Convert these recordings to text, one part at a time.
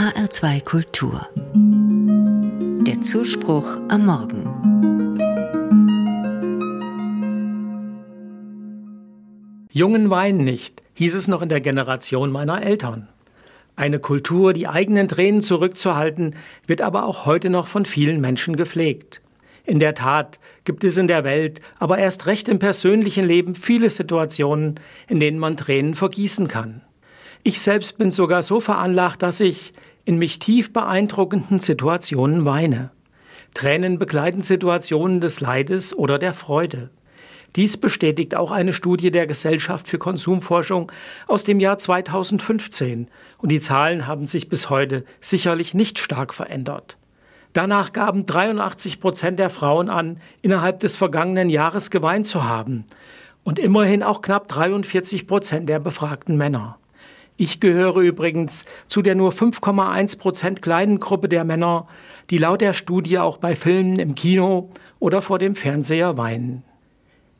HR2 Kultur. Der Zuspruch am Morgen. Jungen weinen nicht, hieß es noch in der Generation meiner Eltern. Eine Kultur, die eigenen Tränen zurückzuhalten, wird aber auch heute noch von vielen Menschen gepflegt. In der Tat gibt es in der Welt, aber erst recht im persönlichen Leben viele Situationen, in denen man Tränen vergießen kann. Ich selbst bin sogar so veranlagt, dass ich in mich tief beeindruckenden Situationen weine. Tränen begleiten Situationen des Leides oder der Freude. Dies bestätigt auch eine Studie der Gesellschaft für Konsumforschung aus dem Jahr 2015, und die Zahlen haben sich bis heute sicherlich nicht stark verändert. Danach gaben 83 Prozent der Frauen an, innerhalb des vergangenen Jahres geweint zu haben und immerhin auch knapp 43 Prozent der befragten Männer. Ich gehöre übrigens zu der nur 5,1 Prozent kleinen Gruppe der Männer, die laut der Studie auch bei Filmen im Kino oder vor dem Fernseher weinen.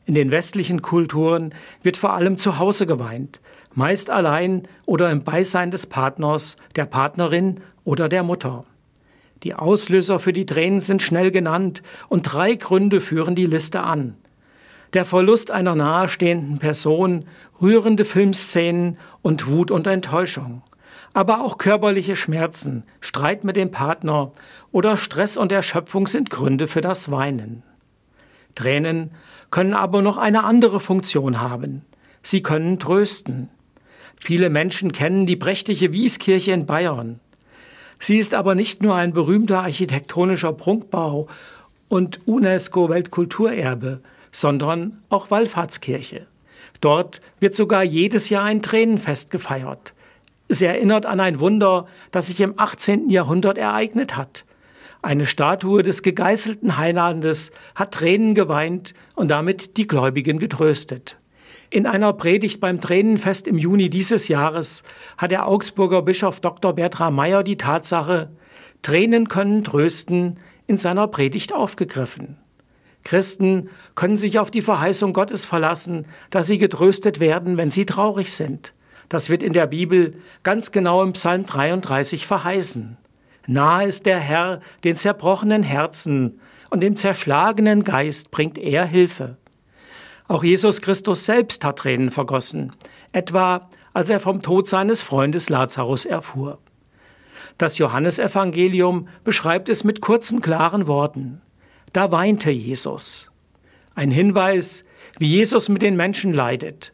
In den westlichen Kulturen wird vor allem zu Hause geweint, meist allein oder im Beisein des Partners, der Partnerin oder der Mutter. Die Auslöser für die Tränen sind schnell genannt und drei Gründe führen die Liste an. Der Verlust einer nahestehenden Person, rührende Filmszenen und Wut und Enttäuschung. Aber auch körperliche Schmerzen, Streit mit dem Partner oder Stress und Erschöpfung sind Gründe für das Weinen. Tränen können aber noch eine andere Funktion haben. Sie können trösten. Viele Menschen kennen die prächtige Wieskirche in Bayern. Sie ist aber nicht nur ein berühmter architektonischer Prunkbau und UNESCO-Weltkulturerbe, sondern auch Wallfahrtskirche. Dort wird sogar jedes Jahr ein Tränenfest gefeiert. Es erinnert an ein Wunder, das sich im 18. Jahrhundert ereignet hat. Eine Statue des gegeißelten Heilandes hat Tränen geweint und damit die Gläubigen getröstet. In einer Predigt beim Tränenfest im Juni dieses Jahres hat der Augsburger Bischof Dr. Bertram Meyer die Tatsache, Tränen können trösten, in seiner Predigt aufgegriffen. Christen können sich auf die Verheißung Gottes verlassen, dass sie getröstet werden, wenn sie traurig sind. Das wird in der Bibel ganz genau im Psalm 33 verheißen. Nahe ist der Herr den zerbrochenen Herzen und dem zerschlagenen Geist bringt er Hilfe. Auch Jesus Christus selbst hat Tränen vergossen, etwa als er vom Tod seines Freundes Lazarus erfuhr. Das Johannesevangelium beschreibt es mit kurzen, klaren Worten. Da weinte Jesus. Ein Hinweis, wie Jesus mit den Menschen leidet.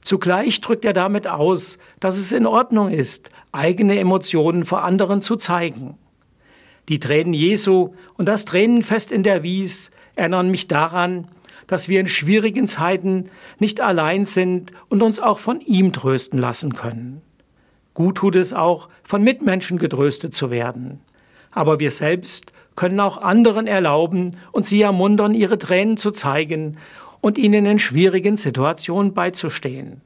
Zugleich drückt er damit aus, dass es in Ordnung ist, eigene Emotionen vor anderen zu zeigen. Die Tränen Jesu und das Tränenfest in der Wies erinnern mich daran, dass wir in schwierigen Zeiten nicht allein sind und uns auch von ihm trösten lassen können. Gut tut es auch, von Mitmenschen getröstet zu werden. Aber wir selbst können auch anderen erlauben und sie ermuntern, ihre Tränen zu zeigen und ihnen in schwierigen Situationen beizustehen.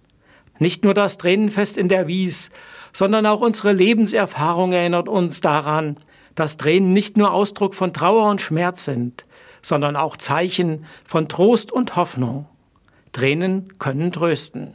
Nicht nur das Tränenfest in der Wies, sondern auch unsere Lebenserfahrung erinnert uns daran, dass Tränen nicht nur Ausdruck von Trauer und Schmerz sind, sondern auch Zeichen von Trost und Hoffnung. Tränen können trösten.